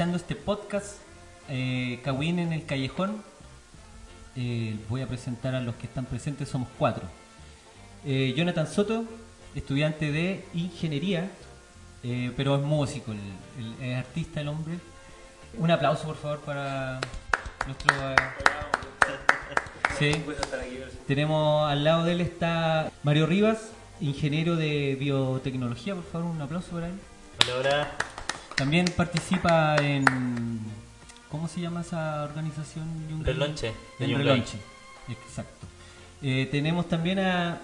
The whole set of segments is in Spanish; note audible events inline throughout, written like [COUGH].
Escuchando este podcast. Eh, en el callejón. Eh, voy a presentar a los que están presentes, somos cuatro. Eh, Jonathan Soto, estudiante de ingeniería, eh, pero es músico, el, el- es artista el hombre. Un aplauso por favor para nuestro... eh, sí. Tenemos al lado de él está Mario Rivas, ingeniero de biotecnología, por favor, un aplauso para él. Hola, hola. También participa en. ¿Cómo se llama esa organización? Relonche, En. Relonche, exacto. Eh, tenemos también a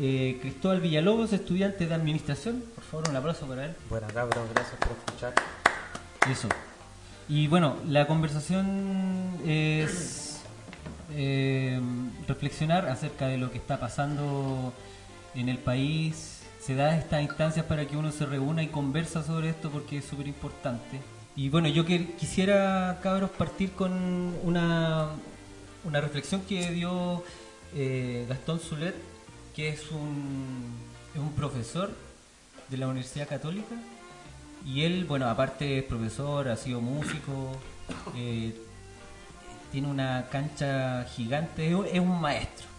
eh, Cristóbal Villalobos, estudiante de administración. Por favor, un aplauso para él. Buenas cabros, gracias por escuchar. Eso. Y bueno, la conversación es eh, reflexionar acerca de lo que está pasando en el país. Se da estas instancias para que uno se reúna y conversa sobre esto porque es súper importante. Y bueno, yo que, quisiera, cabros, partir con una, reflexión que dio eh, Gastón Zulet, que es un, es un profesor de la Universidad Católica. Y él, bueno, aparte es profesor, ha sido músico, eh, tiene una cancha gigante, es un maestro.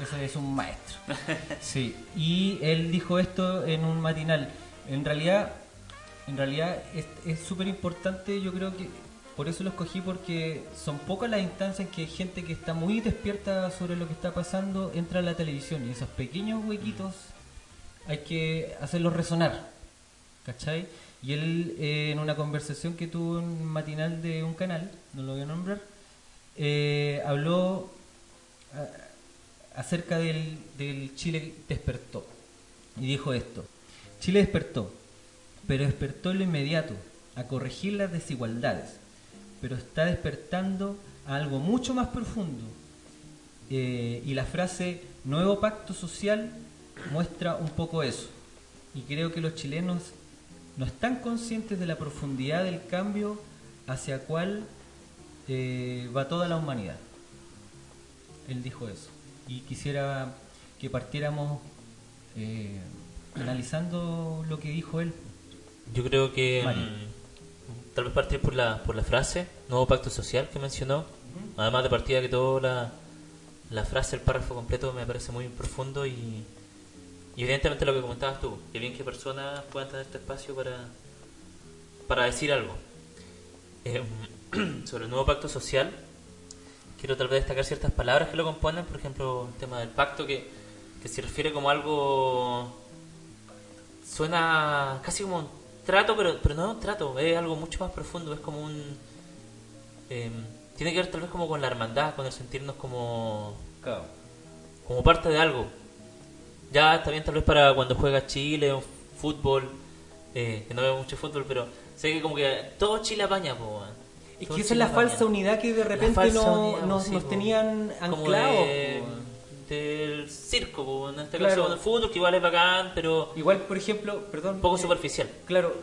Ese es un maestro. [LAUGHS] Sí. Y él dijo esto en un matinal. En realidad, en realidad es súper importante, yo creo que por eso lo escogí porque son pocas las instancias en que gente que está muy despierta sobre lo que está pasando entra a la televisión y esos pequeños huequitos hay que hacerlos resonar. ¿Cachai? Y él, eh, en una conversación que tuvo en un matinal de un canal, no lo voy a nombrar, eh, habló a- acerca del, Chile despertó. Y dijo esto, Chile despertó, pero despertó en lo inmediato, a corregir las desigualdades, pero está despertando a algo mucho más profundo. Eh, y la frase nuevo pacto social muestra un poco eso. Y creo que los chilenos no están conscientes de la profundidad del cambio hacia cual eh, va toda la humanidad. Él dijo eso. Y quisiera que partiéramos eh, analizando lo que dijo él. Yo creo que mm, tal vez partir por la, por la frase, nuevo pacto social que mencionó. Además de partida que toda la, la frase, el párrafo completo me parece muy profundo y, y evidentemente lo que comentabas tú, que bien que personas puedan tener este espacio para, para decir algo. Eh, [CLEARS THROAT] sobre el nuevo pacto social, quiero tal vez destacar ciertas palabras que lo componen, por ejemplo, el tema del pacto que, que se refiere como algo suena casi como un trato, pero, pero no es un trato, es algo mucho más profundo, es como un... eh, tiene que ver tal vez como con la hermandad, con el sentirnos como, como parte de algo. Ya está bien tal vez para cuando juega Chile o fútbol, eh, que no veo mucho fútbol, pero sé que como que todo Chile apaña, weón. Es que esa es la falsa unidad que de repente no- unidad, nos, sí, nos po. tenían anclados. de- del circo, po, en este Claro. caso del fútbol, que igual es bacán, pero Igual, por ejemplo, perdón. un poco eh, superficial. Claro,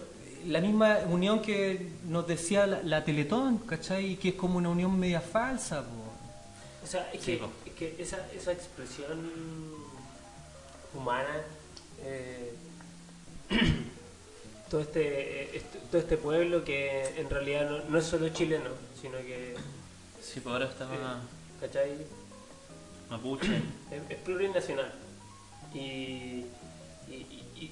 la misma unión que nos decía la, la Teletón, ¿cachai? Que es como una unión media falsa, po. O sea, es Sí, que, po. es que esa, esa expresión humana, eh, [CLEARS THROAT] [CLEARS THROAT] todo este, eh, todo este pueblo que en realidad no, no es solo chileno, sino que... Sí, por ahora está... Eh, ¿Cachai? Mapuche. Es, plurinacional. Y, y, y,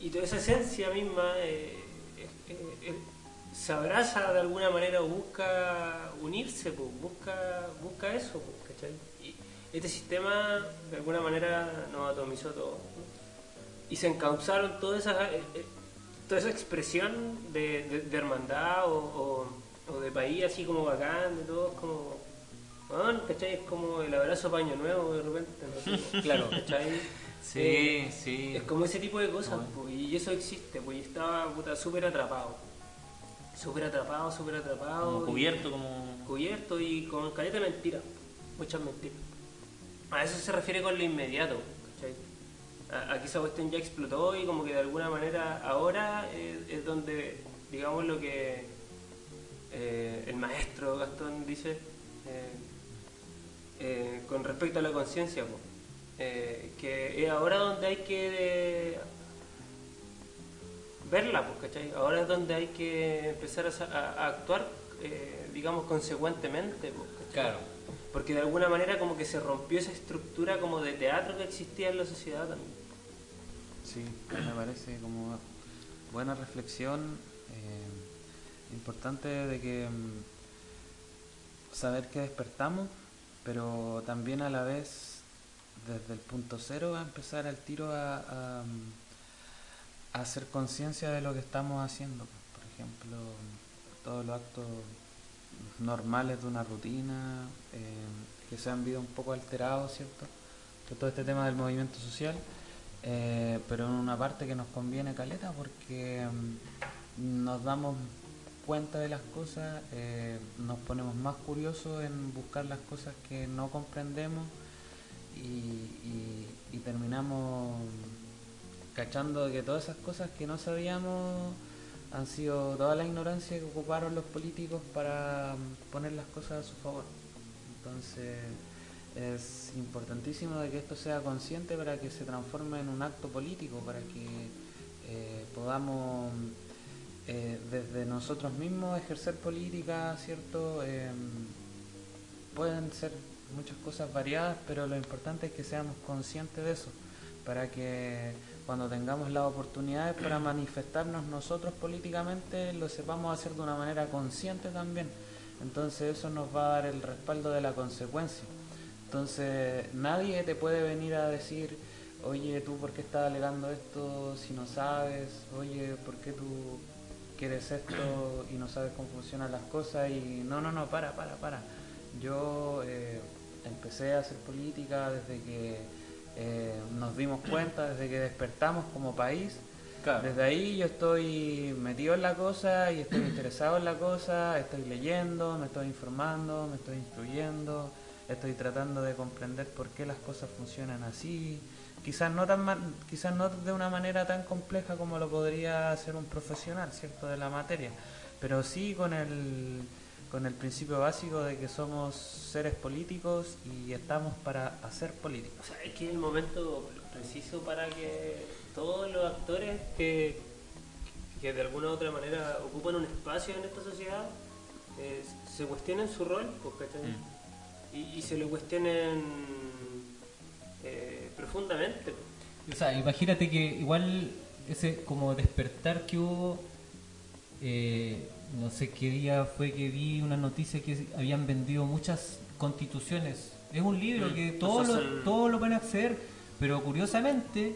y, toda esa esencia misma eh, eh, se abraza de alguna manera o busca unirse, pues, busca, busca eso, pues, ¿cachai? Y este sistema de alguna manera nos atomizó todo y se encauzaron toda esa, eh, eh, toda esa expresión de, de- de hermandad o, o- o de país así como bacán, de todo, es como... weón, ¿cachai? Es como el abrazo paño nuevo de repente, no sé, [LAUGHS] Claro. ¿cachai? Sí, Eh, sí. Es como ese tipo de cosas, Bueno. po, y eso existe, pues y estaba puta súper atrapado. Súper atrapado, súper atrapado. Como y- cubierto, como... cubierto y con caleta de mentiras, muchas mentiras. A eso se refiere con lo inmediato, Aquí esa cuestión ya explotó y como que de alguna manera ahora eh, es donde, digamos lo que eh, el maestro Gastón dice eh, con respecto a la conciencia, po, eh, que es ahora donde hay que verla, pues, ¿cachai? Ahora es donde hay que empezar a, a- a actuar, eh, digamos, consecuentemente, pues, ¿cachai? Claro. Porque de alguna manera como que se rompió esa estructura como de teatro que existía en la sociedad también. Sí, me parece como buena reflexión, eh, importante de que mm, saber que despertamos, pero también a la vez desde el punto cero a empezar al tiro a, mm, hacer conciencia de lo que estamos haciendo. Por ejemplo, todos los actos normales de una rutina eh, que se han visto un poco alterados, ¿cierto? Por todo este tema del movimiento social. Eh, pero en una parte que nos conviene caleta porque mm, nos damos cuenta de las cosas, eh, nos ponemos más curiosos en buscar las cosas que no comprendemos y, y- terminamos cachando que todas esas cosas que no sabíamos han sido toda la ignorancia que ocuparon los políticos para mm, poner las cosas a su favor. Entonces es importantísimo de que esto sea consciente para que se transforme en un acto político, para que eh, podamos eh, desde nosotros mismos ejercer política, ¿cierto? Em, pueden ser muchas cosas variadas, pero lo importante es que seamos conscientes de eso, para que cuando tengamos las oportunidades para manifestarnos nosotros políticamente, lo sepamos hacer de una manera consciente también. Entonces eso nos va a dar el respaldo de la consecuencia. Entonces nadie te puede venir a decir, oye, tú por qué estás alegando esto si no sabes, oye, por qué tú quieres esto y no sabes cómo funcionan las cosas y no, no, no, para, para, para. Yo eh, empecé a hacer política desde que eh, nos dimos cuenta, desde que despertamos como país. Claro. Desde ahí yo estoy metido en la cosa y estoy interesado en la cosa, estoy leyendo, me estoy informando, me estoy instruyendo, estoy tratando de comprender por qué las cosas funcionan así. Quizás no, tan quizás no de una manera tan compleja como lo podría hacer un profesional, ¿cierto?, de la materia, pero sí con el, con el principio básico de que somos seres políticos y estos para hacer política. O sea, es que es el momento preciso para que todos los actores que, que de alguna u otra manera ocupan un espacio en esta sociedad eh, se cuestionen su rol, pues, ¿cachai? Y, y se lo cuestionen eh, profundamente. O sea, imagínate que igual ese como despertar que hubo, eh, no sé qué día fue que vi una noticia que habían vendido muchas constituciones. Es un libro Mm, que todos lo, todos lo pueden acceder, pero curiosamente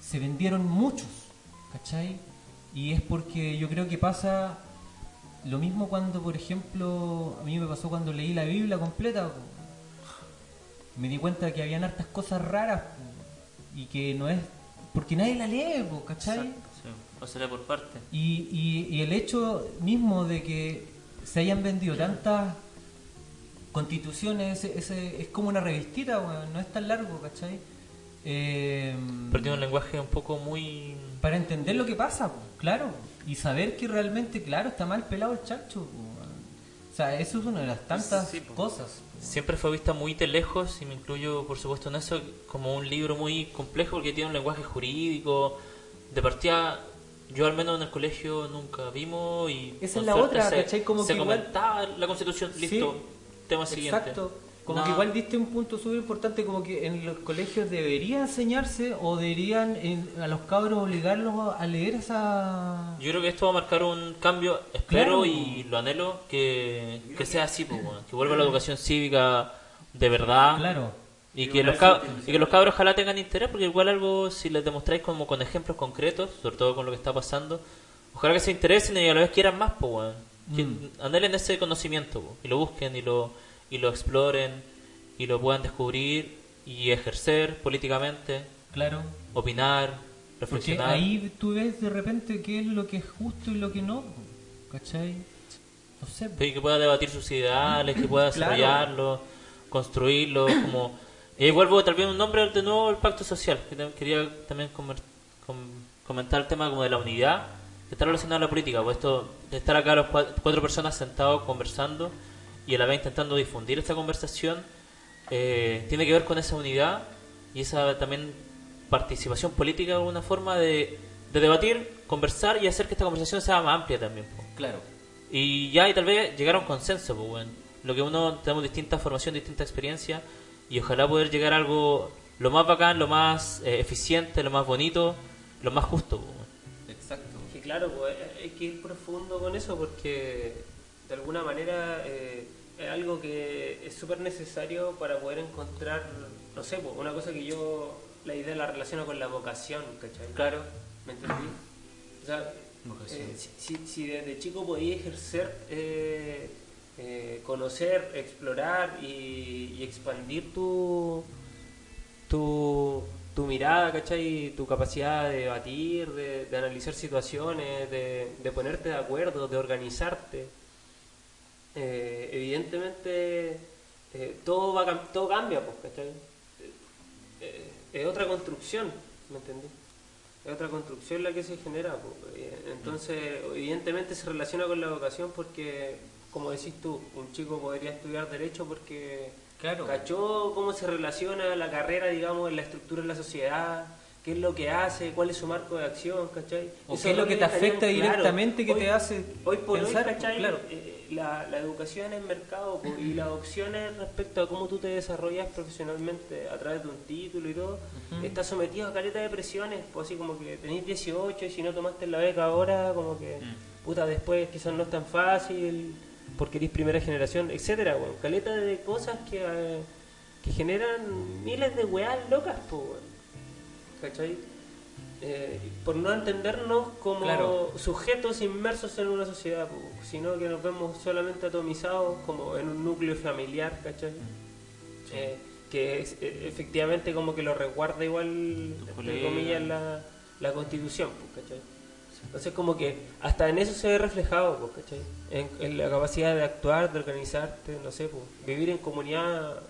se vendieron muchos, ¿cachai? Y es porque yo creo que pasa lo mismo cuando, por ejemplo, a mí me pasó cuando leí la Biblia completa. Me di cuenta que habían hartas cosas raras y que no es... Porque nadie la lee, ¿cachai? Sí, o será por parte. Y, y, y el hecho mismo de que se hayan vendido tantas constituciones, ese, ese- es como una revistita, weón, no es tan largo, ¿cachai? Eh, Pero tiene un lenguaje un poco muy... para entender lo que pasa, po, claro, y saber que realmente, claro, está mal pelado el chancho. po. O sea, eso es una de las tantas Sí, cosas. Siempre fue vista muy de lejos, y me incluyo por supuesto en eso, como un libro muy complejo porque tiene un lenguaje jurídico. De partida, yo al menos en el colegio nunca vimos y... Esa es la otra, se, ¿cachai? Como se que igual- comentaba la constitución, Sí, listo, tema siguiente. Exacto. Como No. que igual diste un punto súper importante, como que en los colegios debería enseñarse o deberían en- a los cabros obligarlos a leer esa... Yo creo que esto va a marcar un cambio, espero Claro. y lo anhelo, que, que sea así, pues, weón. que vuelva la educación cívica de verdad. Claro. Y que, los cab- y que los cabros ojalá tengan interés, porque igual algo, si les demostráis como con ejemplos concretos, sobre todo con lo que está pasando, ojalá que se interesen y a la vez quieran más, pues, weón. Que Mm. anhelen ese conocimiento, y lo busquen y lo, y lo exploren, y lo puedan descubrir y ejercer políticamente, Claro. opinar, Porque reflexionar. ahí tú ves de repente qué es lo que es justo y lo que no. ¿Cachai? No sé. Y que pueda debatir sus ideales, que pueda [CLEARS THROAT] Claro. desarrollarlo, construirlo, como... Y vuelvo vez un nombre de nuevo el pacto social, que quería también comentar el tema como de la unidad, que está relacionado a la política, pues esto de estar acá los cua- cuatro personas sentados conversando y a la vez intentando difundir esta conversación, eh, tiene que ver con esa unidad y esa también participación política de alguna forma de, de debatir, conversar y hacer que esta conversación sea más amplia también. pues. Claro. Y ya, y tal vez llegar a un consenso, pues, weón. Lo que uno, tenemos distinta formación, distinta experiencia, y ojalá poder llegar a algo lo más bacán, lo más eh, eficiente, lo más bonito, lo más justo, pues, weón. Exacto. Que claro, pues, hay que ir profundo con eso porque de alguna manera eh, es algo que es súper necesario para poder encontrar, no sé, pues, una cosa que yo, la idea la relaciono con la vocación, ¿cachai? Claro. ¿Me entendí? O sea, eh, si, si- si desde chico podías ejercer, eh, eh, conocer, explorar y, y expandir tu, tu, tu mirada, ¿cachai? Tu capacidad de debatir, de, de analizar situaciones, de, de ponerte de acuerdo, de organizarte. Eh, evidentemente eh, todo, va, todo cambia, pues. Eh, es otra construcción, ¿me entendí? Es otra construcción la que se genera. po. Eh, Entonces, evidentemente se relaciona con la vocación porque, como decís tú, un chico podría estudiar Derecho porque Claro. cachó cómo se relaciona la carrera, digamos, en la estructura de la sociedad, qué es lo que hace, cuál es su marco de acción, ¿cachai? O Eso qué es lo que te afecta claro. directamente que Hoy- te hace Hoy por pensar, hoy, ¿cachai? claro. Eh, la, la educación en mercado po, y las opciones respecto a cómo tú te desarrollas profesionalmente a través de un título y todo, está sometido a caleta de presiones, pues así como que tenéis 18 y si no tomaste la beca ahora, como que puta después quizás no es tan fácil porque eres primera generación, etcétera, weón. caleta de cosas que, eh, que generan miles de weas locas, weón. ¿Cachai? Eh, por no entendernos como Claro. sujetos inmersos en una sociedad, sino que nos vemos solamente atomizados como en un núcleo familiar, ¿cachai? Eh, que es, eh, efectivamente como que lo resguarda igual, entre comillas, la, la constitución, ¿cachai? Entonces como que hasta en eso se ve reflejado, ¿cachai? En, en la capacidad de actuar, de organizarte, no sé, pues, vivir en comunidad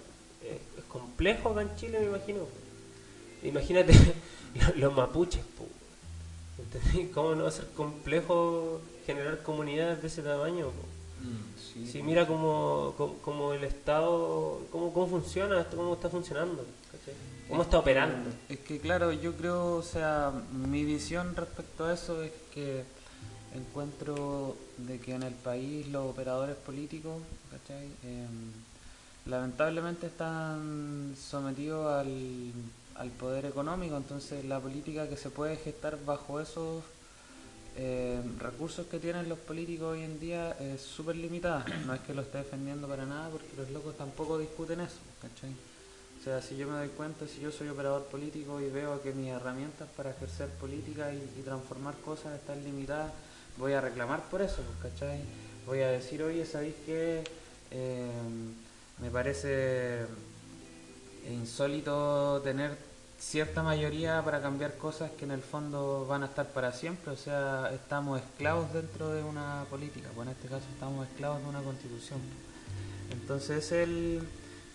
eh, es complejo acá en Chile, me imagino. Imagínate [LAUGHS] los, los mapuches. ¿entendí? ¿Cómo no va a ser complejo generar comunidades de ese tamaño? Mm, Si mira cómo, cómo, cómo el Estado, cómo, cómo funciona, esto, cómo está funcionando, ¿cachai? cómo está operando. Es que claro, yo creo, o sea, mi visión respecto a eso es que encuentro de que en el país los operadores políticos, ¿cachai? Em, lamentablemente están sometidos al, al poder económico, entonces la política que se puede gestar bajo esos eh, recursos que tienen los políticos hoy en día es súper limitada. No es que lo esté defendiendo para nada, porque los locos tampoco discuten eso, ¿cachai? O sea, si yo me doy cuenta, si yo soy operador político y veo que mis herramientas para ejercer política y, transformar cosas están limitadas, voy a reclamar por eso, ¿cachai? Voy a decir, oye, ¿sabéis qué? Eh, me parece insólito tener cierta mayoría para cambiar cosas que en el fondo van a estar para siempre, o sea, estamos esclavos dentro de una política, pues en este caso estamos esclavos de una constitución. Entonces es el,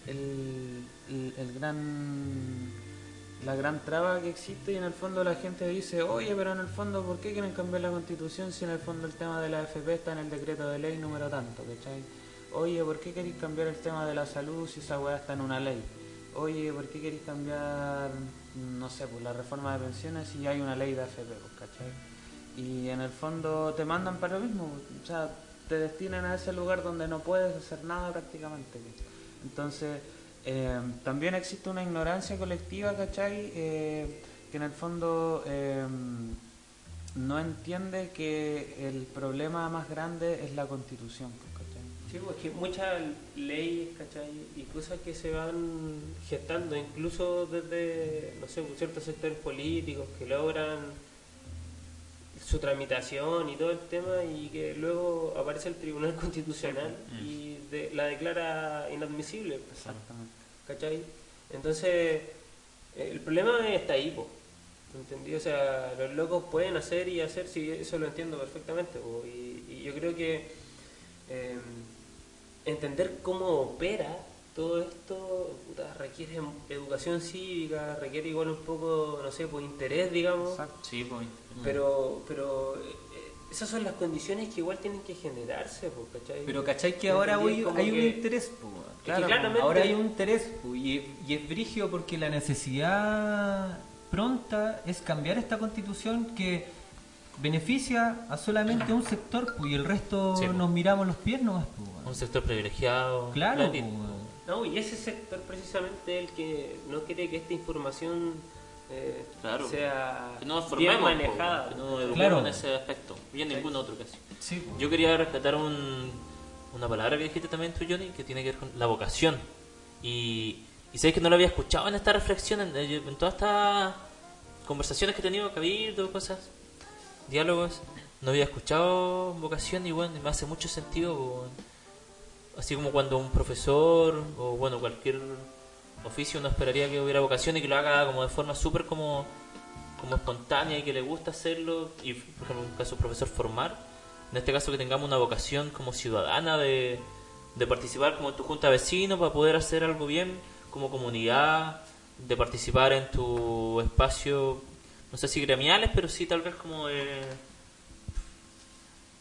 el, el- el gran la gran traba que existe y en el fondo la gente dice, oye, pero en el fondo, ¿por qué quieren cambiar la constitución si en el fondo el tema de la AFP está en el decreto de ley número tanto, ¿cachai? Oye, ¿por qué queréis cambiar el tema de la salud si esa weá está en una ley? Oye, ¿por qué queréis cambiar, no sé, pues la reforma de pensiones si hay una ley de AFP, pues, ¿cachai? Y en el fondo te mandan para lo mismo, o sea, te destinan a ese lugar donde no puedes hacer nada prácticamente. pues. Entonces, eh, también existe una ignorancia colectiva, ¿cachai? Eh, que en el fondo eh, no entiende que el problema más grande es la constitución. Sí, pues que muchas leyes, ¿cachai? Y cosas que se van gestando, incluso desde, no sé, ciertos sectores políticos que logran su tramitación y todo el tema y que luego aparece el Tribunal [LAUGHS] Constitucional y de- la declara inadmisible. pues, Exactamente. ¿Cachai? Entonces, el problema está ahí, po. ¿Entendí? O sea, los locos pueden hacer y hacer, sí, eso lo entiendo perfectamente, po. Y, y yo creo que eh, entender cómo opera todo esto puta, requiere educación cívica, requiere igual un poco, no sé, pues interés, digamos. Exacto. Sí, pues. Pero, pero eh, esas son las condiciones que igual tienen que generarse, po, ¿cachai? Pero ¿cachai que ahora hoy hay un interés? que Claro, claramente- Ahora hay un interés y, y es brigio porque la necesidad pronta es cambiar esta constitución que beneficia a solamente un sector po, y el resto Sí, po. nos miramos los pies nomás. po, weón. Un sector privilegiado. Claro, weón. No, y ese sector precisamente el que no quiere que esta información eh, Claro. sea Que no bien manejada. po, que no eduquemos Claro. en ese aspecto. Y en ningún otro caso. Sí. Yo quería rescatar un, una palabra que dijiste también tú, Johnny, que tiene que ver con la vocación. Y, y sabes que no lo había escuchado en esta reflexión, en, en todas estas conversaciones que he tenido, cabildo, cosas, diálogos. No había escuchado vocación y bueno, me hace mucho sentido. así como cuando un profesor o bueno, cualquier oficio uno esperaría que hubiera vocación y que lo haga como de forma súper como, como espontánea y que le gusta hacerlo. Y por ejemplo, en un caso profesor formar. En este caso que tengamos una vocación como ciudadana de, de participar como en tu junta de para poder hacer algo bien como comunidad, de participar en tu espacio, no sé si gremiales, pero sí tal vez como de...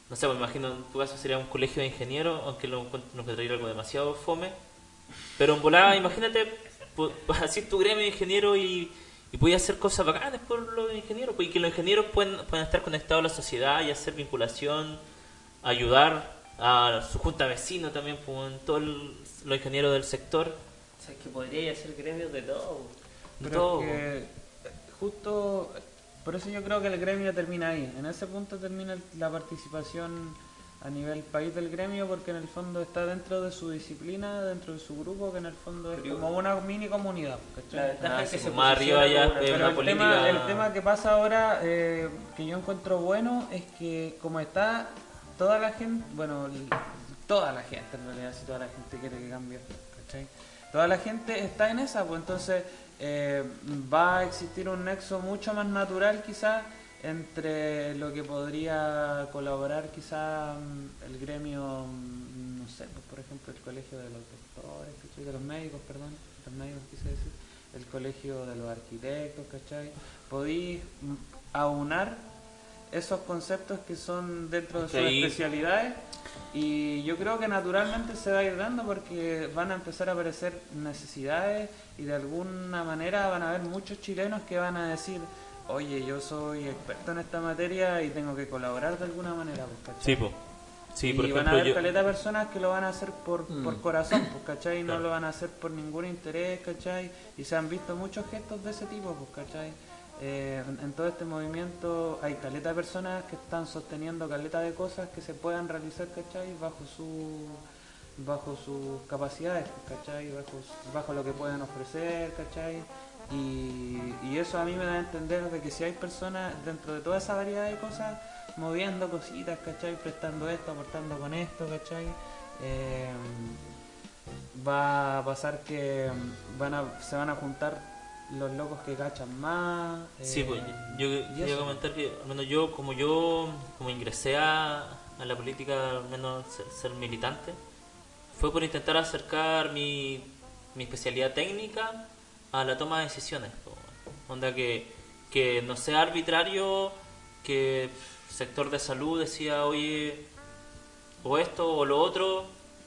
No sé, me imagino en tu caso sería un colegio de ingenieros, aunque lo encuentro no traer algo demasiado fome. Pero en volada, imagínate, pu- [LAUGHS] así tu gremio de ingeniero y, y puedes hacer cosas bacanas por los ingenieros, pues, y que los ingenieros pueden, pueden estar conectados a la sociedad y hacer vinculación, ayudar a su junta de vecinos también, pues, todos los ingenieros del sector. O sea, es que podría hacer gremios de todo. de Pero todo, es que, eh, justo por eso yo creo que el gremio termina ahí. En ese punto termina la participación a nivel país del gremio porque en el fondo está dentro de su disciplina, dentro de su grupo, que en el fondo es Pero- como una mini comunidad. ¿cachai? La ventaja Ah, es que sí, se más posiciona arriba ya como una- es Pero una el política- tema, el tema que pasa ahora, eh, que yo encuentro bueno, es que como está toda la gente, bueno, toda la gente en realidad, si toda la gente quiere que cambie, ¿cachai? Toda la gente está en esa, pues entonces eh, va a existir un nexo mucho más natural quizás entre lo que podría colaborar quizás mm, el gremio, mm, no sé, pues por ejemplo el colegio de los doctores, ¿cachai? de los médicos, perdón, los médicos quise decir, el colegio de los arquitectos, ¿cachai? Podéis mm, aunar esos conceptos que son dentro de sus especialidades y yo creo que naturalmente se va a ir dando porque van a empezar a aparecer necesidades y de alguna manera van a haber muchos chilenos que van a decir oye yo soy experto en esta materia y tengo que colaborar de alguna manera pues, ¿cachai? Sí, po. Sí, y por van a ejemplo, haber yo... caleta de personas que lo van a hacer por, Mm. por corazón, pues, ¿cachai? No Claro. lo van a hacer por ningún interés, ¿cachai? Y se han visto muchos gestos de ese tipo, pues, ¿cachai? Eh, en, todo este movimiento hay caleta de personas que están sosteniendo caleta de cosas que se puedan realizar, ¿cachai? Bajo su bajo sus capacidades, ¿cachai? Bajo, bajo lo que pueden ofrecer, ¿cachai? Y, y eso a mí me da a entender de que si hay personas dentro de toda esa variedad de cosas moviendo cositas, ¿cachai? Prestando esto, aportando con esto, ¿cachai? Eh, va a pasar que van a, se van a juntar los locos que cachan más. Sí, eh, pues yo y quería comentar que, al menos yo, como yo, como ingresé a, a la política, al menos ser, ser militante, fue por intentar acercar mi, mi especialidad técnica a la toma de decisiones. Onda que, que no sea arbitrario, que sector de salud decía, oye, o esto o lo otro,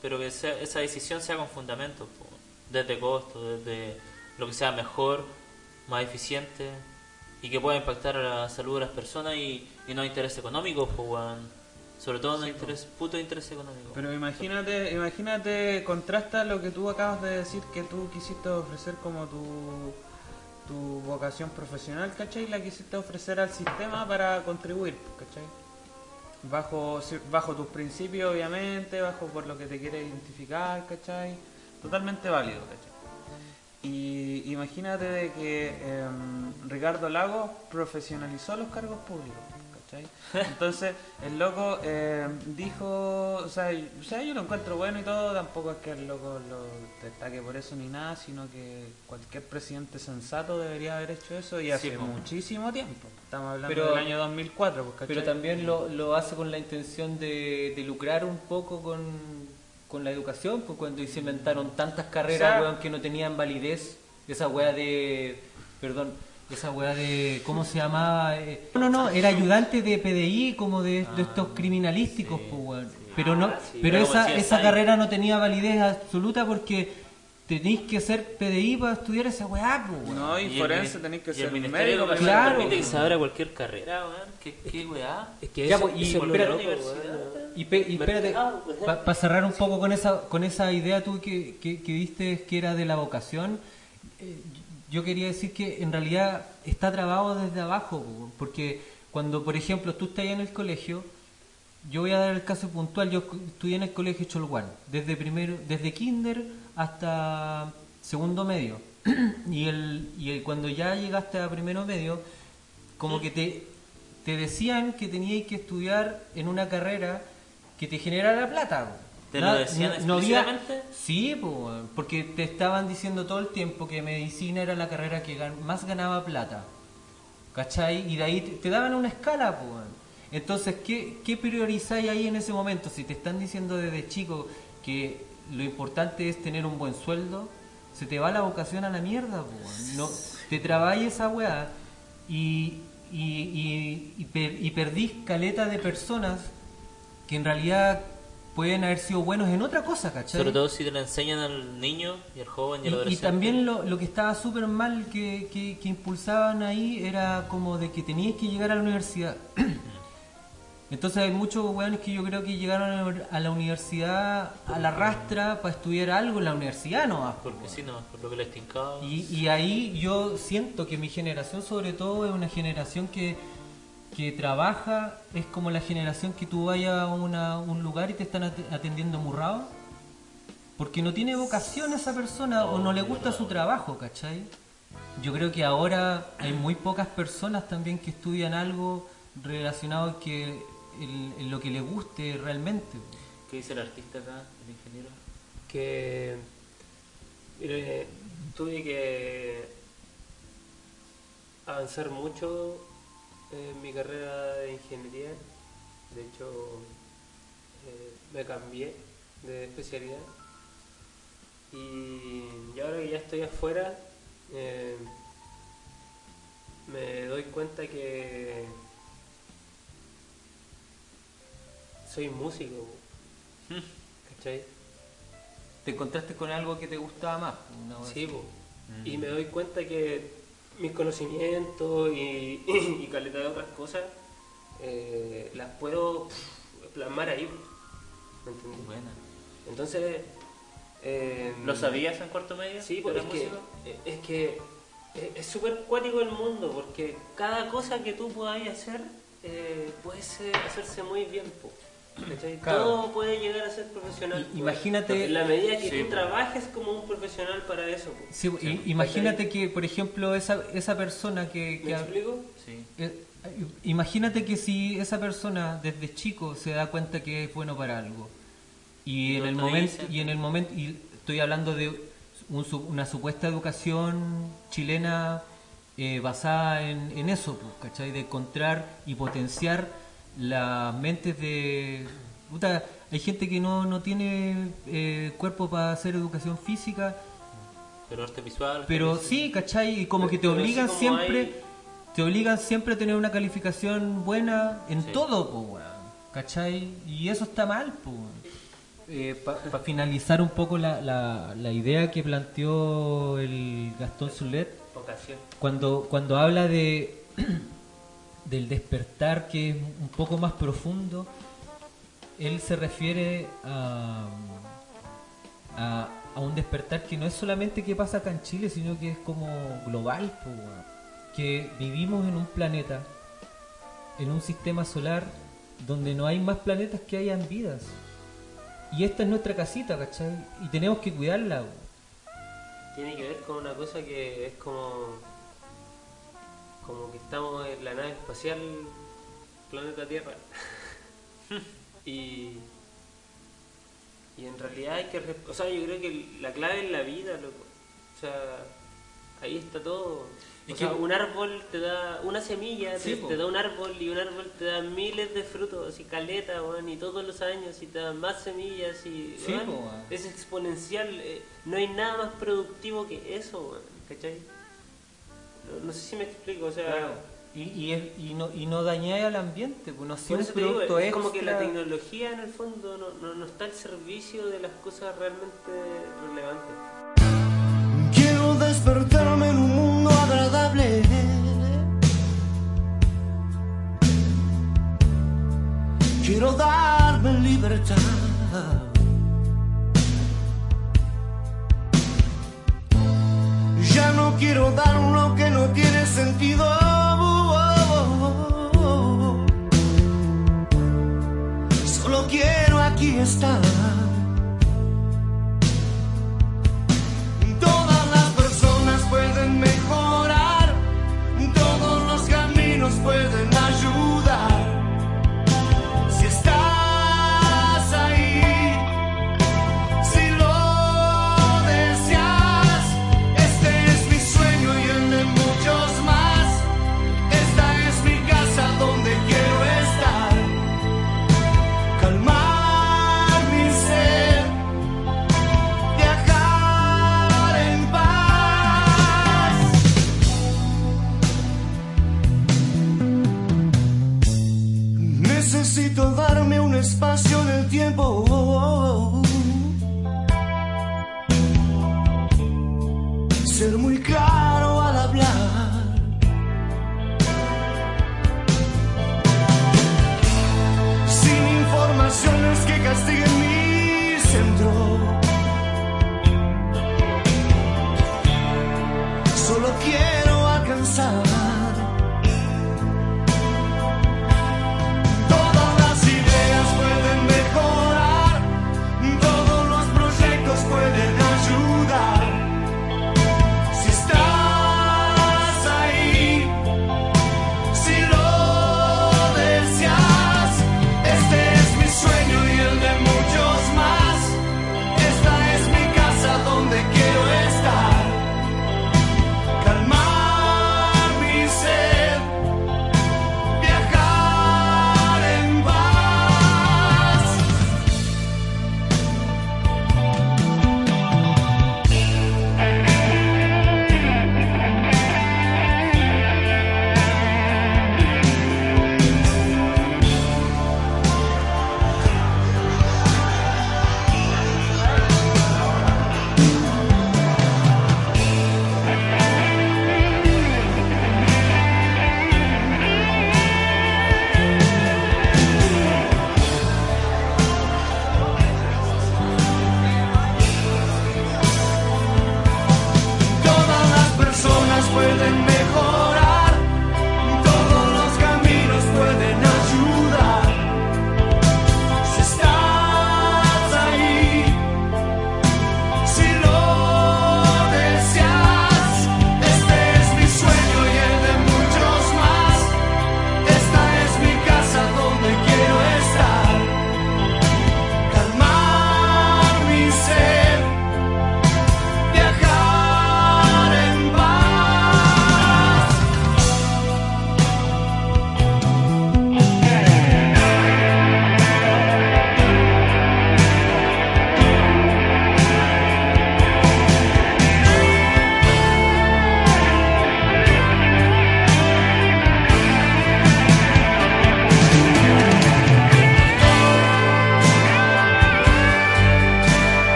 pero que sea- esa decisión sea con fundamentos, po. desde costo, desde lo que sea mejor, más eficiente y que pueda impactar a la salud de las personas y, y no a intereses económicos, pues, weón. Sobre todo en el interés, puto interés económico. Pero imagínate, imagínate, contrasta lo que tú acabas de decir que tú quisiste ofrecer como tu, tu vocación profesional, ¿cachai? La quisiste ofrecer al sistema para contribuir, ¿cachai? Bajo, bajo tus principios, obviamente, bajo por lo que te quieres identificar, ¿cachai? Totalmente válido, ¿cachai? Y imagínate de que em, Ricardo Lagos profesionalizó los cargos públicos, ¿cachai? [LAUGHS] Entonces, el loco em, dijo, o sea, y- o sea, yo lo encuentro bueno y todo, tampoco es que el loco lo destaque por eso ni nada, sino que cualquier presidente sensato debería haber hecho eso y hace muchísimo tiempo. Estamos hablando Pero- del año 2004, pues, ¿cachai? Pero también lo, lo hace con la intención de, de lucrar un poco con, con la educación, pues cuando se inventaron tantas carreras, O sea- weón, que no tenían validez, esa weá de, perdón, esa weá de, ¿cómo se llamaba? Eh, no, no, era ayudante de PDI, como de, de estos criminalísticos, pues weón. Pero no, Ah, sí. pero esa, esa carrera no tenía validez absoluta porque tenéis que ser PDI para estudiar esa weá, pues weón. No, y, forense tenéis que y ser Ministerio médico. Educación Claro. permite que se abra cualquier carrera, weón. ¿Qué, qué weá? Es que Ya, eso, pues, y eso es lo espérate, loco, universidad. weón. Y, pe- y espérate, pues, para cerrar un poco con esa con esa idea tú que, que, que diste que era de la vocación, eh, yo quería decir que en realidad está trabado desde abajo, po, porque cuando, por ejemplo, tú estás en el colegio, yo voy a dar el caso puntual, yo estudié en el colegio Cholguán, desde primero, desde kinder hasta segundo medio, [CLEARS THROAT] y el, y el- cuando ya llegaste a primero medio, como que te, te decían que tenías que estudiar en una carrera que te generara plata. ¿Te lo decían había- explícitamente? Sí, po, porque te estaban diciendo todo el tiempo que medicina era la carrera que más ganaba plata. ¿Cachai? Y de ahí te, daban una escala, po. Entonces, ¿qué, ¿qué priorizáis ahí en ese momento? Si te están diciendo desde chico que lo importante es tener un buen sueldo, se te va la vocación a la mierda, po. No, te trabajas esa weá y, y, y, y, per- y perdís caleta de personas que en realidad pueden haber sido buenos en otra cosa, ¿cachai? Sobre todo si te la enseñan al niño y al joven y, Y, al y adolescente. también lo, lo que estaba súper mal que, que, que impulsaban ahí era como de que tenías que llegar a la universidad. [CLEARS THROAT] Entonces hay muchos weones que yo creo que llegaron a la- universidad a la rastra para estudiar algo en la universidad nomás. po, Porque sí, no, por lo que les tincaba. Y, y ahí yo siento que mi generación sobre todo es una generación que, que trabaja, es como la generación que tú vayas a una- un lugar y te están at- atendiendo murrado, porque no tiene vocación esa persona o no le gusta su trabajo, ¿cachai? Yo creo que ahora hay muy pocas personas también que estudian algo relacionado que el- lo que le guste realmente. ¿Qué dice el artista acá, el ingeniero? que mire, tuve que avanzar mucho en mi carrera de ingeniería. De hecho, eh, me cambié de especialidad. Y, y ahora que ya estoy afuera, eh, me doy cuenta que soy músico. ¿Cachai? Te encontraste con algo que te gustaba más. Sí, po. y me doy cuenta que mis conocimientos y, [CLEARS THROAT] y caleta de otras cosas eh, las puedo pff, plasmar ahí. ¿Me? Buena. Entonces. eh, ¿Lo sabías en cuarto medio? Sí, ¿Que eras es que, es que es- es súper cuático el mundo porque cada cosa que tú podáis hacer eh, puede ser- hacerse muy bien. po. Todo puede llegar a ser profesional. I- po. imagínate- En la medida que Sí, tú po. trabajes como un profesional para eso. Sí, i- imagínate que, por ejemplo, esa, esa persona que... ¿Me explico? Sí. eh, imagínate que si esa persona desde chico se da cuenta que es bueno para algo y en No el momento y en el momento y estoy hablando de un su- una supuesta educación chilena eh, basada en, en eso, pues, ¿cachai? De encontrar y potenciar las mentes de... puta, hay gente que no, no tiene eh, cuerpo para hacer educación física, Pero arte visual. pero feliz. sí, ¿cachai? Y como que te sí obligan siempre, hay- te obligan siempre a tener una calificación buena en Sí. todo, po. ¿Cachai? Y eso está mal, po. Para finalizar un poco la, la, la idea que planteó el Gastón Zulet, Vocación. cuando, cuando habla de del despertar que es un poco más profundo, él se refiere a, a, un despertar que no es solamente que pasa acá en Chile, sino que es como global, que vivimos en un planeta, en un sistema solar donde no hay más planetas que hayan vidas. Y esta es nuestra casita, ¿cachai? Y tenemos que cuidarla. Tiene que ver con una cosa que es como. Como que estamos en la nave espacial planeta Tierra. [LAUGHS] y. y en realidad hay que. O sea, yo creo que la clave es la vida, loco. O sea, ahí está todo. O Es sea, que- un árbol te da una semilla, Sí, te, da un árbol y un árbol te da miles de frutos y caleta, y todos los años y te da más semillas y Sí, es exponencial. eh, no hay nada más productivo que eso, ¿cachai? No, no sé si me explico, o sea, Y, y, es- y no, y no dañáis al ambiente, pues no sea un te digo, producto es como que la extra. tecnología en el fondo no, no, no está al servicio de las cosas realmente relevantes. Quiero despertarme en un mundo agradable. Quiero darme libertad. Ya no quiero dar lo que no tiene sentido. Solo quiero aquí estar.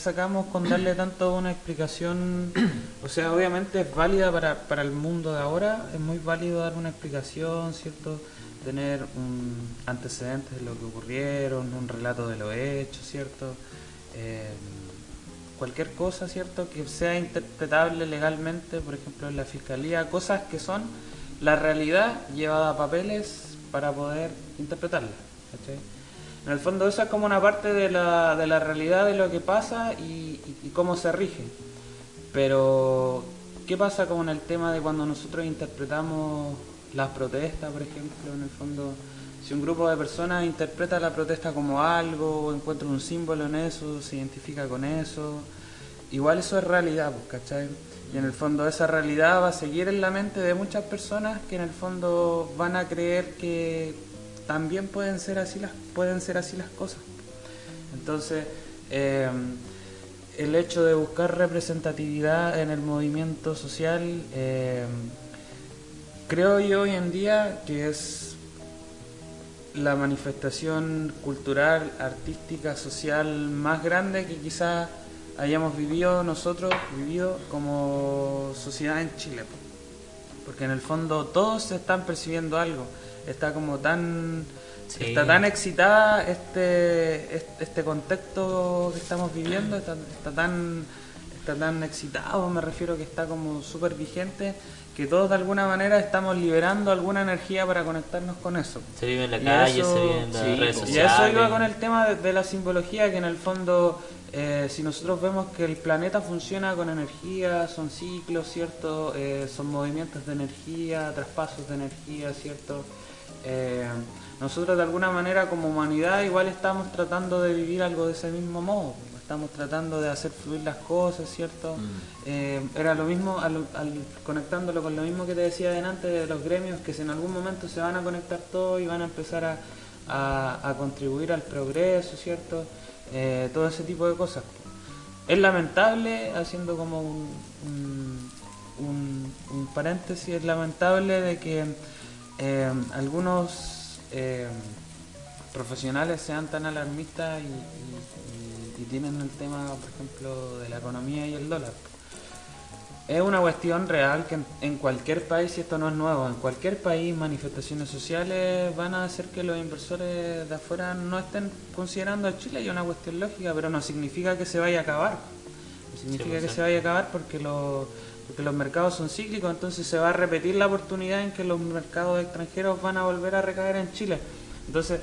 Sacamos con darle tanto una explicación? O sea, obviamente es válida para, para el mundo de ahora, es muy válido dar una explicación, ¿cierto? Tener un antecedentes de lo que ocurrieron, un relato de lo hecho, ¿cierto? Eh, cualquier cosa, ¿cierto? Que sea interpretable legalmente, por ejemplo, en la fiscalía, cosas que son la realidad llevada a papeles para poder interpretarla. En el fondo eso es como una parte de la, de la realidad de lo que pasa y, cómo se rige. Pero, ¿qué pasa con el tema de cuando nosotros interpretamos las protestas, por ejemplo? En el fondo, si un grupo de personas interpreta la protesta como algo, encuentra un símbolo en eso, se identifica con eso, igual eso es realidad, pues, ¿cachai? Y en el fondo esa realidad va a seguir en la mente de muchas personas que en el fondo van a creer que también pueden ser así las, pueden ser así las cosas. Entonces, eh, el hecho de buscar representatividad en el movimiento social, eh, creo yo hoy en día que es la manifestación cultural, artística, social más grande que quizás hayamos vivido nosotros, vivido como sociedad en Chile. po. Porque en el fondo todos están percibiendo algo. Está como tan Sí. está tan excitada este, este contexto que estamos viviendo, está, está tan está tan excitado, me refiero que está como súper vigente, que todos de alguna manera estamos liberando alguna energía para conectarnos con eso. Se vive en la Y calle, eso- se vive en las sí, redes y sociales. eso iba con el tema de, de la simbología, que en el fondo, eh, si nosotros vemos que el planeta funciona con energía, son ciclos, ¿cierto? Eh, son movimientos de energía, traspasos de energía, ¿cierto? Eh, nosotros de alguna manera como humanidad igual estamos tratando de vivir algo de ese mismo modo. Estamos tratando de hacer fluir las cosas, ¿cierto? Eh, era lo mismo, al, al- conectándolo con lo mismo que te decía delante de los gremios, que si en algún momento se van a conectar todos y van a empezar a, a- a contribuir al progreso, ¿cierto? Eh, todo ese tipo de cosas. Es lamentable, haciendo como un, un, un- un paréntesis, es lamentable de que eh, algunos eh, profesionales sean tan alarmistas y, y- y- y tienen el tema, por ejemplo, de la economía y el dólar. Es una cuestión real que en, en cualquier país, y esto no es nuevo, en cualquier país manifestaciones sociales van a hacer que los inversores de afuera no estén considerando a Chile y es una cuestión lógica, pero no significa que se vaya a acabar. No significa pues, que sí. se vaya a acabar porque, lo- porque los mercados son cíclicos, entonces se va a repetir la oportunidad en que los mercados extranjeros van a volver a recaer en Chile. Entonces,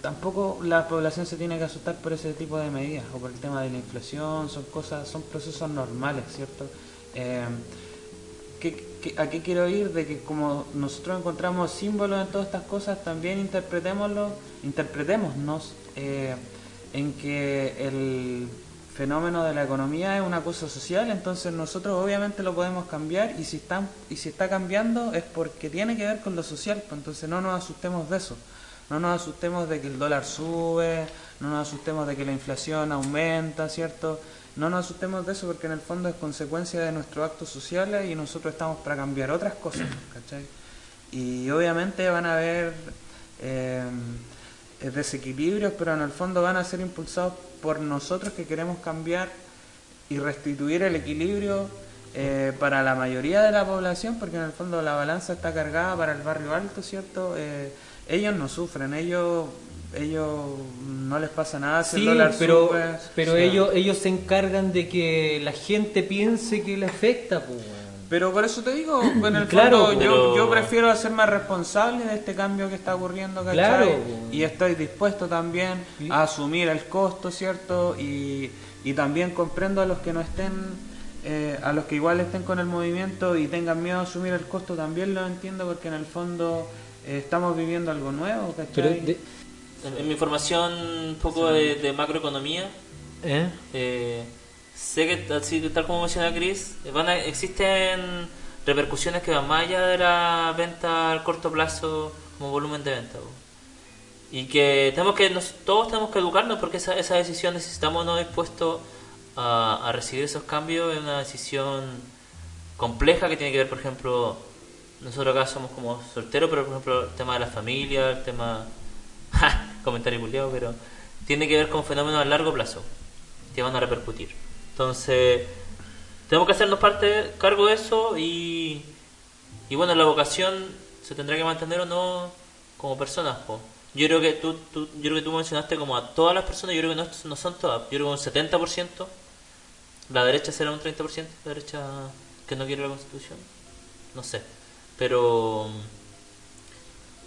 tampoco la población se tiene que asustar por ese tipo de medidas o por el tema de la inflación, son cosas, son procesos normales, ¿cierto? Eh, ¿qué- qué- ¿A qué quiero ir? De que como nosotros encontramos símbolos en todas estas cosas, también interpretémoslo, interpretémonos eh, en que el fenómeno de la economía es una cosa social, entonces nosotros obviamente lo podemos cambiar y si está, y si está cambiando es porque tiene que ver con lo social, pues entonces no nos asustemos de eso. No nos asustemos de que el dólar sube, no nos asustemos de que la inflación aumenta, ¿cierto? No nos asustemos de eso porque en el fondo es consecuencia de nuestros actos sociales y nosotros estamos para cambiar otras cosas, ¿cachai? Y obviamente van a haber eh, desequilibrios, pero en el fondo van a ser impulsados por nosotros que queremos cambiar y restituir el equilibrio eh, para la mayoría de la población, porque en el fondo la balanza está cargada para el barrio alto, ¿cierto? Eh, ellos no sufren, ellos ellos no les pasa nada Sí, dólar pero, pero o sea, ellos, ellos se encargan de que la gente piense que le afecta. Pues. Pero por eso te digo, en el Claro, fondo pero- yo, yo prefiero hacerme responsable de este cambio que está ocurriendo, ¿cachai? Claro. Y estoy dispuesto también Sí. a asumir el costo, ¿cierto? Y, y también comprendo a los que no estén, eh, a los que igual estén con el movimiento y tengan miedo a asumir el costo, también lo entiendo porque en el fondo eh, estamos viviendo algo nuevo, ¿cachai? Pero de- En, en mi formación un poco de, de macroeconomía, ¿eh? Sé que así, tal como menciona Chris, van a- existen repercusiones que van más allá de la venta al corto plazo como volumen de venta. Y que tenemos que nos- todos tenemos que educarnos porque esa, esa decisión necesitamos no dispuestos a, a recibir esos cambios es una decisión compleja que tiene que ver, por ejemplo, nosotros acá somos como solteros, pero por ejemplo el tema de la familia, el tema... [LAUGHS] Comentario culiado, pero tiene que ver con fenómenos a largo plazo que van a repercutir. Entonces, tenemos que hacernos parte, cargo de eso y, y bueno, la vocación se tendrá que mantener o no como personas. po. Yo creo que tú, tú- yo creo que tú mencionaste como a todas las personas, yo creo que no, no son todas, yo creo que un 70%, la derecha será un 30%, la derecha que no quiere la constitución, no sé, pero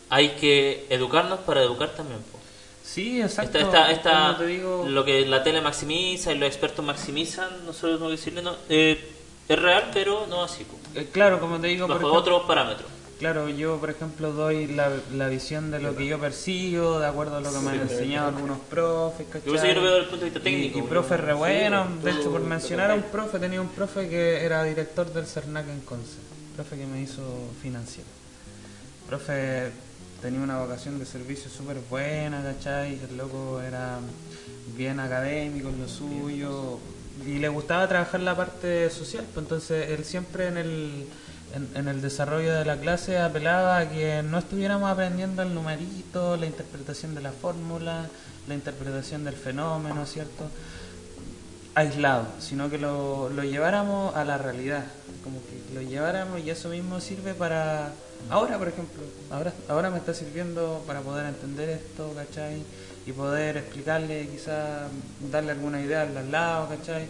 hay que educarnos para educar también. po. Sí, exacto. Esta, esta, te digo, lo que la tele maximiza y los expertos maximizan, nosotros tenemos que decirle, no, eh, es real, pero no así, po. eh, claro, como te digo, por bajo ejemplo, otros parámetros. Claro, yo por ejemplo doy la, la visión de lo que yo percibo, de acuerdo a lo que me han enseñado algunos profes, ¿cachai? Yo por eso yo lo veo desde el punto de vista técnico. Y, y profes re buenos, de hecho por mencionar a un profe, tenía un profe que era director del CERNAC en Conce, profe que me hizo financiero. Profe tenía una vocación de servicio súper buena, ¿cachai? El loco era bien académico en lo suyo y le gustaba trabajar la parte social, pues entonces él siempre en el, en, en el desarrollo de la clase apelaba a que no estuviéramos aprendiendo el numerito, la interpretación de la fórmula, la interpretación del fenómeno, ¿cierto? aislado, sino que lo, lo lleváramos a la realidad, como que lo lleváramos y eso mismo sirve para ahora, por ejemplo, ahora, ahora me está sirviendo para poder entender esto, ¿cachai? Y poder explicarle, quizás darle alguna idea al lado, ¿cachai?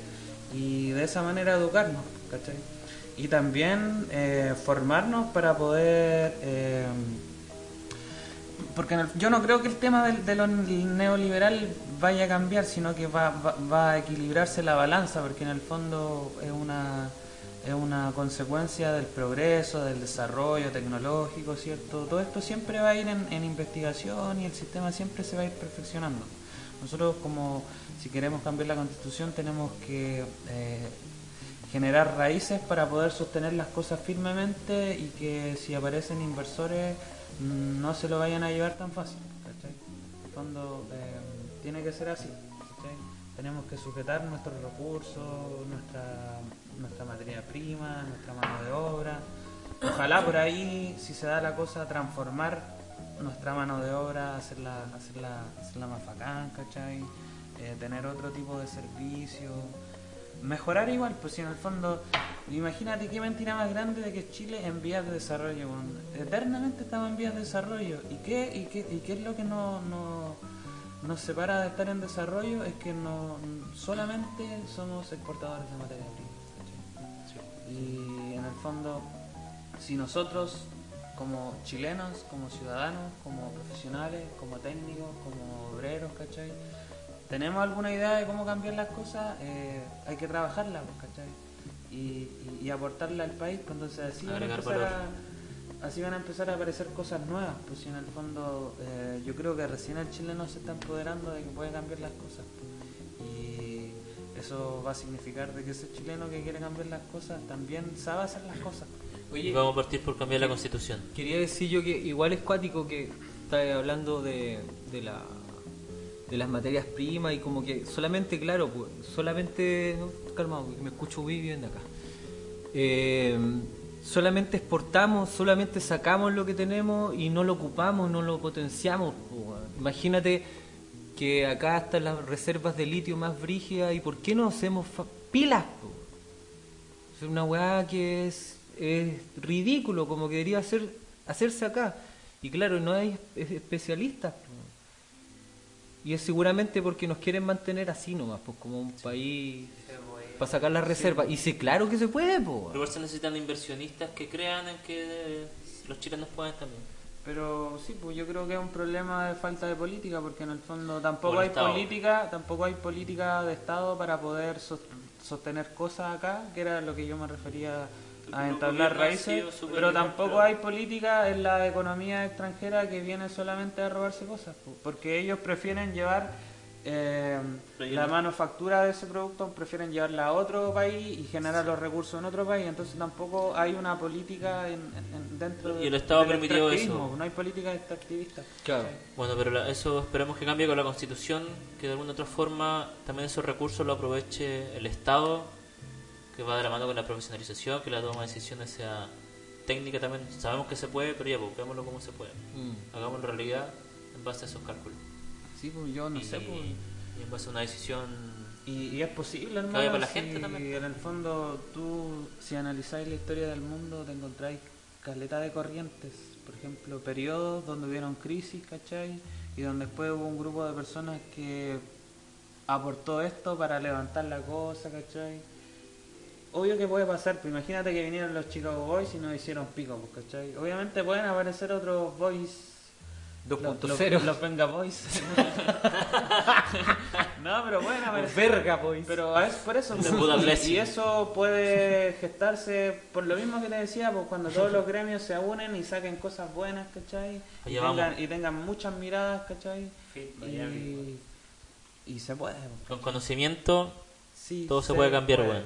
Y de esa manera educarnos, ¿cachai? Y también eh, formarnos para poder... eh, porque el- yo no creo que el tema del, de lo neoliberal vaya a cambiar, sino que va, va a equilibrarse la balanza, porque en el fondo es una, es una consecuencia del progreso, del desarrollo tecnológico, ¿cierto? Todo esto siempre va a ir en, investigación y el sistema siempre se va a ir perfeccionando. Nosotros como si queremos cambiar la constitución tenemos que eh, generar raíces para poder sostener las cosas firmemente y que si aparecen inversores mm, no se lo vayan a llevar tan fácil. ¿cachai? En el fondo eh, tiene que ser así. Tenemos que sujetar nuestros recursos, nuestra, nuestra materia prima, nuestra mano de obra. Ojalá por ahí, si se da la cosa, transformar nuestra mano de obra, hacerla, hacerla, hacerla más bacán, ¿cachai? Eh, tener otro tipo de servicio, mejorar igual, pues si en el fondo, imagínate qué mentira más grande de que Chile en vías de desarrollo, weón. eternamente estamos en vías de desarrollo, ¿y qué, y qué, y qué es lo que no, nos separa de estar en desarrollo? Es que no solamente somos exportadores de materia prima. Y en el fondo, si nosotros como chilenos, como ciudadanos, como profesionales, como técnicos, como obreros, ¿cachai? Tenemos alguna idea de cómo cambiar las cosas, eh, hay que trabajarla, ¿cachai? Y, y, y aportarla al país, pues entonces así Agregar valor. a, así van a empezar a aparecer cosas nuevas, pues si en el fondo eh, yo creo que recién el chileno se está empoderando de que puede cambiar las cosas. pues. Y eso va a significar de que ese chileno que quiere cambiar las cosas también sabe hacer las cosas. Y vamos a partir por cambiar la constitución. Quería decir yo que igual es cuático que está hablando de, de la de las materias primas y como que solamente, claro, pues, solamente, no, calma, porque me escucho muy bien de acá. Eh, solamente exportamos, solamente sacamos lo que tenemos y no lo ocupamos, no lo potenciamos. Imagínate que acá están las reservas de litio más brígidas y ¿por qué no hacemos pilas? Es una weá que es, es ridículo, como que debería hacer, hacerse acá. Y claro, no hay es- especialistas. Y es seguramente porque nos quieren mantener así nomás, pues como un país para sacar las reservas. Y sí, claro que se puede, po. Pero se necesitan inversionistas que crean en que los chilenos pueden también. Pero sí, pues yo creo que es un problema de falta de política, porque en el fondo tampoco Por hay Estado. política, tampoco hay política de Estado para poder sos- sostener cosas acá, que era lo que yo me refería a entablar raíces, pero tampoco hay política en la economía extranjera que viene solamente a robarse cosas, porque ellos prefieren llevar eh, la manufactura de ese producto, prefieren llevarla a otro país y generar los recursos en otro país, entonces tampoco hay una política en, en- dentro Y el de- Estado del permitió eso. No hay política extractivista. Claro. Bueno, pero la- eso esperemos que cambie con la constitución, que de alguna otra forma también esos recursos lo aproveche el Estado, que va de la mano con la profesionalización, que la toma de decisiones sea técnica también. Sabemos que se puede, pero ya, busquémoslo como se puede. Mm. Hagámoslo realidad en base a esos cálculos. Sí, pues yo no y, sé, pues. y en base a una decisión. Y, y es posible, hermano. para la si gente también. En el fondo, tú, si analizáis la historia del mundo, te encontráis caleta de corrientes. Por ejemplo, periodos donde hubieron crisis, ¿cachai? Y donde después hubo un grupo de personas que aportó esto para levantar la cosa, ¿cachai? Obvio que puede pasar, pero imagínate que vinieron los Chicago Boys y nos hicieron pico, pues, ¿cachai? Obviamente pueden aparecer otros boys 2.0. Los, los Venga Boys. [LAUGHS] no, pero pueden aparecer. Verga, boys. Pero es por eso. Pues, y- eso puede gestarse por lo mismo que te decía, pues cuando todos los gremios se unen y saquen cosas buenas, ¿cachai? Y tengan, y tengan muchas miradas, ¿cachai? Fit Miami. Y, y se puede. pues. Con conocimiento, Sí, todo se puede cambiar, weón.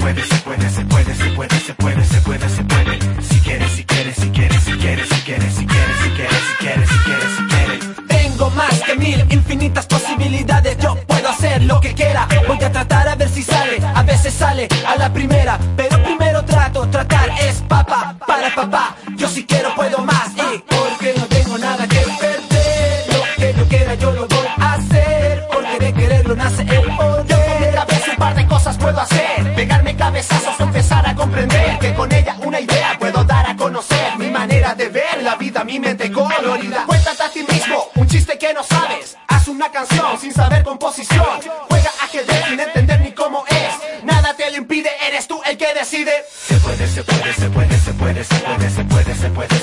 puede, se puede, se puede, se puede, se puede, se puede, se puede. Si quieres, si quieres, si quieres, si quieres, si quieres, si quieres, si quieres, si quieres, si quieres, si quieres. Tengo más que mil infinitas posibilidades. Yo puedo hacer lo que quiera. Voy a tratar a ver si sale. A veces sale a la primera Pero primero trato, tratar. Es papá Para papá, yo si quiero puedo más colorida Cuéntate a ti mismo un chiste que no sabes. Haz una canción sin saber composición. Juega ajedrez sin entender ni cómo es. Nada te lo impide, eres tú el que decide. Se puede, se puede, se puede, se puede, se puede, se puede, se puede,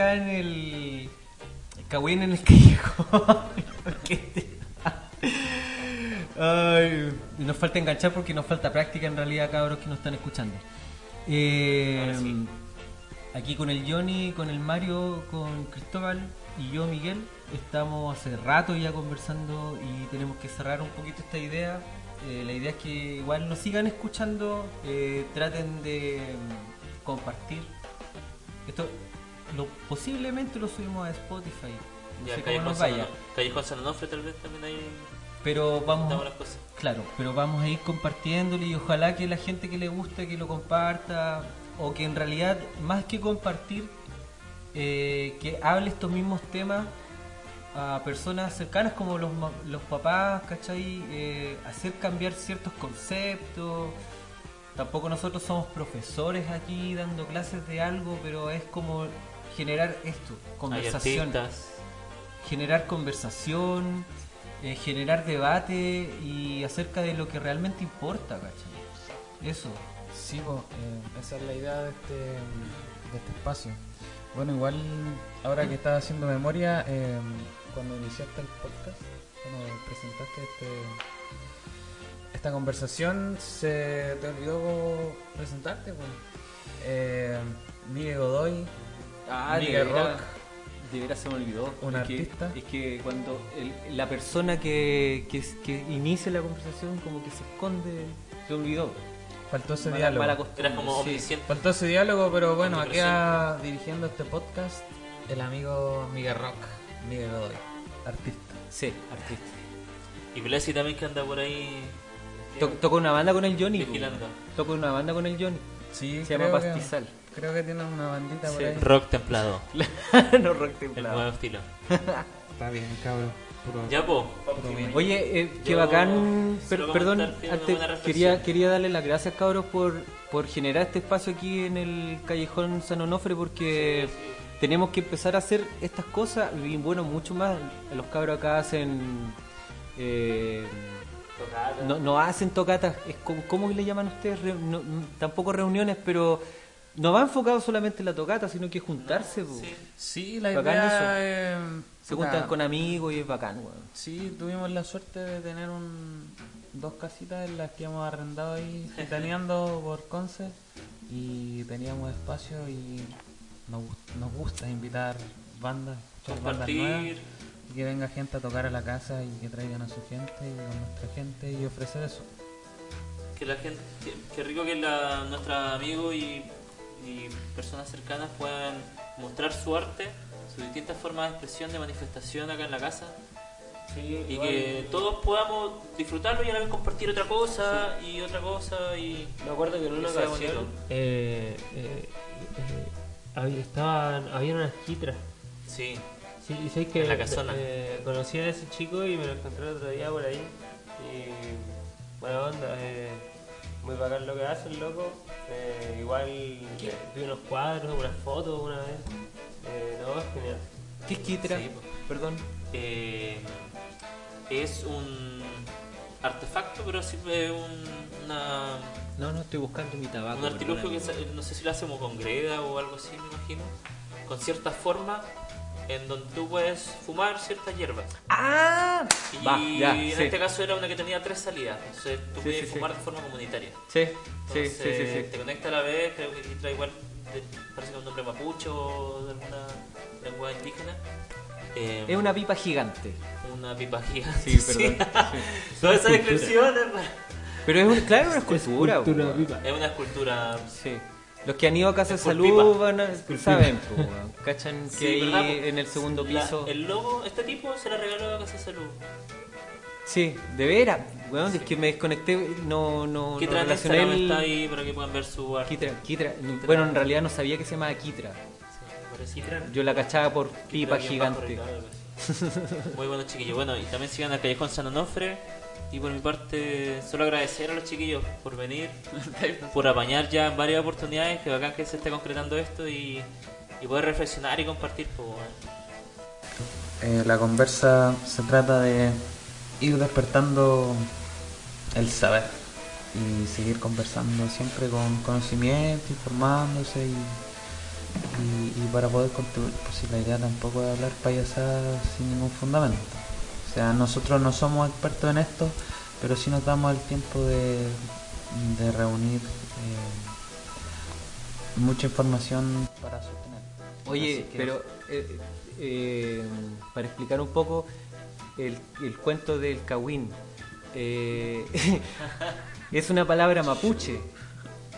acá en el. Cagüín en el callejón. [LAUGHS] Ay, nos falta enganchar porque nos falta práctica en realidad, cabros que nos están escuchando. Eh, Aquí con el Johnny, con el Mario, con Cristóbal y yo, Miguel, estamos hace rato ya conversando y tenemos que cerrar un poquito esta idea. Eh, la idea es que igual nos sigan escuchando, eh, traten de mm, compartir. Esto lo, posiblemente lo subimos a Spotify. No Ya, sé cómo nos vaya. Callejón San Onofre tal vez también hay Pero vamos, claro, pero vamos a ir compartiéndolo y ojalá que la gente que le guste que lo comparta o que en realidad más que compartir eh, que hable estos mismos temas a personas cercanas como los, los papás, ¿cachai? Eh, hacer cambiar ciertos conceptos. Tampoco nosotros somos profesores aquí dando clases de algo, pero es como generar esto, conversación generar conversación, eh, generar debate y acerca de lo que realmente importa, ¿cachai? Eso. Sí, eh, esa es la idea de este, de este espacio. Bueno, igual ahora que estaba haciendo memoria, eh, cuando iniciaste el podcast, cuando presentaste este, esta conversación, se te olvidó presentarte. po. Eh, Miguel Godoy, Ah, Miguel Rock. De veras se me olvidó. Un es que- artista. es que cuando el- la persona que, que, que inicia la conversación como que se esconde, se olvidó. faltó ese Mala- diálogo. mala Era como sí. Faltó ese diálogo, pero bueno, aquí dirigiendo este podcast, el amigo Miguel Rock, Miguel Godoy, artista. Sí, artista. Y Blessy también que anda por ahí. To- Toca una banda con el Johnny. Toca una banda con el Johnny. Sí, Se llama que- Pastizal. Creo que tiene una bandita por ahí. Rock templado. [LAUGHS] no rock El templado. nuevo estilo. [LAUGHS] Está bien, cabrón. Puro- Ya, po. puro bien. Oye, eh, qué Yo bacán. per- perdón, antes quería, quería darle las gracias, cabros, por, por generar este espacio aquí en el Callejón San Onofre, porque tenemos que empezar a hacer estas cosas. Y bueno, mucho más. Los cabros acá hacen. eh, no, no hacen tocatas. Es como, ¿Cómo le llaman ustedes? No- no- tampoco reuniones, pero. No va enfocado solamente en la tocata, sino que juntarse. Sí. Sí, la Bacán idea. Se juntan con amigos y es bacán, weón. Sí, tuvimos la suerte de tener un, dos casitas en las que hemos arrendado ahí, [LAUGHS] gitaneando por Conce, y teníamos espacio y nos, nos gusta invitar bandas, bandas nuevas, y que venga gente a tocar a la casa y que traigan a su gente y con nuestra gente y ofrecer eso. Que la gente. Que, que rico que la, nuestros amigos y, y personas cercanas puedan mostrar su arte, sus distintas formas de expresión, de manifestación acá en la casa. Sí, Y igual, que todos podamos disfrutarlo y a la vez compartir otra cosa y otra cosa y. Me acuerdo que en una ocasión eh, eh, eh, había, estaban, había unas quitras. Sí. Sí, y sé que En la casona. eh, conocí a ese chico y me lo encontré el otro día por ahí. Y buena onda, eh, muy bacán lo que hace el loco. Eh, igual eh, vi unos cuadros, unas fotos una vez. Eh, no, es genial. ¿Qué es Kitra? Sí. Perdón. Eh, es un artefacto, pero sirve un, una, No, no, estoy buscando mi tabaco. un artilugio que no sé si lo hacemos con greda o algo así, me imagino, con cierta forma en donde tú puedes fumar ciertas hierbas. ¡Ah! Y Va, ya, en sí. este caso era una que tenía tres salidas, entonces tú Sí, sí. fumar de forma comunitaria. Sí, sí, Entonces sí, sí, sí. te conecta a la vez, creo que aquí trae igual, parece que es un nombre mapucho o de alguna lengua indígena. Eh, Es una pipa gigante. una pipa gigante. Sí, perdón. [LAUGHS] Toda esa descripción es para- Pero es un, claro, una escultura. Escultura, weón. pipa. es una escultura. Sí. Los que han ido a Casa de Salud van a, saben, cachan que Sí, ahí en el segundo La- piso. el logo, este tipo se la regaló a Casa de Salud. Sí, de veras. Weón, es que me desconecté, no, no, ¿Qué no relacioné el... está ahí para que puedan ver su arte? Kitra, Kitra. Bueno, en realidad no sabía que se llamaba Kitra. Sí. Yo la cachaba por pipa gigante. Así. Muy bueno, chiquillos. Bueno, y también sigan al Callejón San Onofre. Y por mi parte, solo agradecer a los chiquillos por venir, [LAUGHS] por apañar ya en varias oportunidades. Que bacán que se esté concretando esto y, y poder reflexionar y compartir. Pues. Eh, la conversa se trata de ir despertando el saber y seguir conversando siempre con conocimiento, informándose y para poder contribuir. Pues si la idea tampoco es hablar payasadas sin ningún fundamento. O sea, nosotros no somos expertos en esto, pero sí nos damos el tiempo de, de reunir eh, mucha información para sostener. Oye, pero eh, eh, para explicar un poco el, el cuento del Kawin. eh, [LAUGHS] es una palabra mapuche.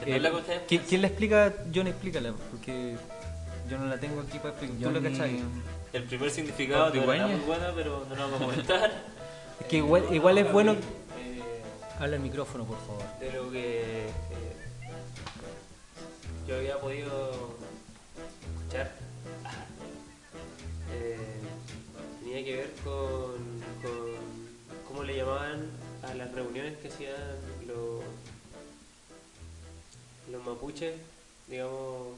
¿Que no Eh? ¿quién, quién la explica? John, explícala, porque yo no la tengo aquí para explicar. ¿Tú la Johnny- cachai? El primer significado no era muy buena, pero no lo vamos a comentar. [LAUGHS] Es que igual, igual es bueno... Eh, Habla el micrófono, por favor. de lo que eh, yo había podido escuchar eh, tenía que ver con, con cómo le llamaban a las reuniones que hacían los, los mapuches, digamos,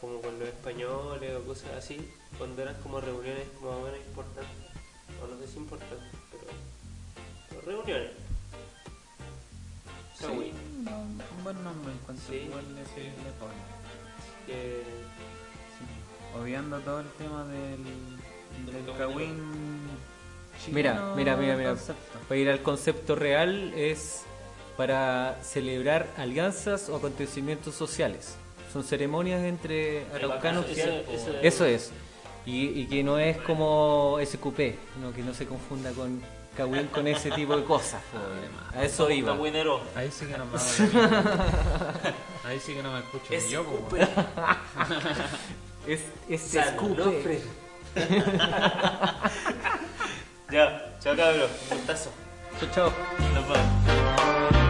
como con los españoles o cosas así, cuando eran como reuniones más o menos importantes, o no sé si importantes, pero, pero reuniones. Sí, no, un buen nombre encuentro Sí, igual le, sí. le pone. que Sí. Obviando todo el tema del, del Kawin Mira, mira, mira, mira. concepto. Para ir al concepto real es para celebrar alianzas o acontecimientos sociales. Son ceremonias entre araucanos. Eso- eso- Eso es. Y, y que no es como SQP, no, que no se confunda con Kawin con ese tipo de cosas. [LAUGHS] A eso iba. Ahí sí que no me. [LAUGHS] Ahí sí que no me escucho ni yo. [LAUGHS] Es, es. Ya, chao cabrón, un gustazo. Chao, chao. Nos vemos.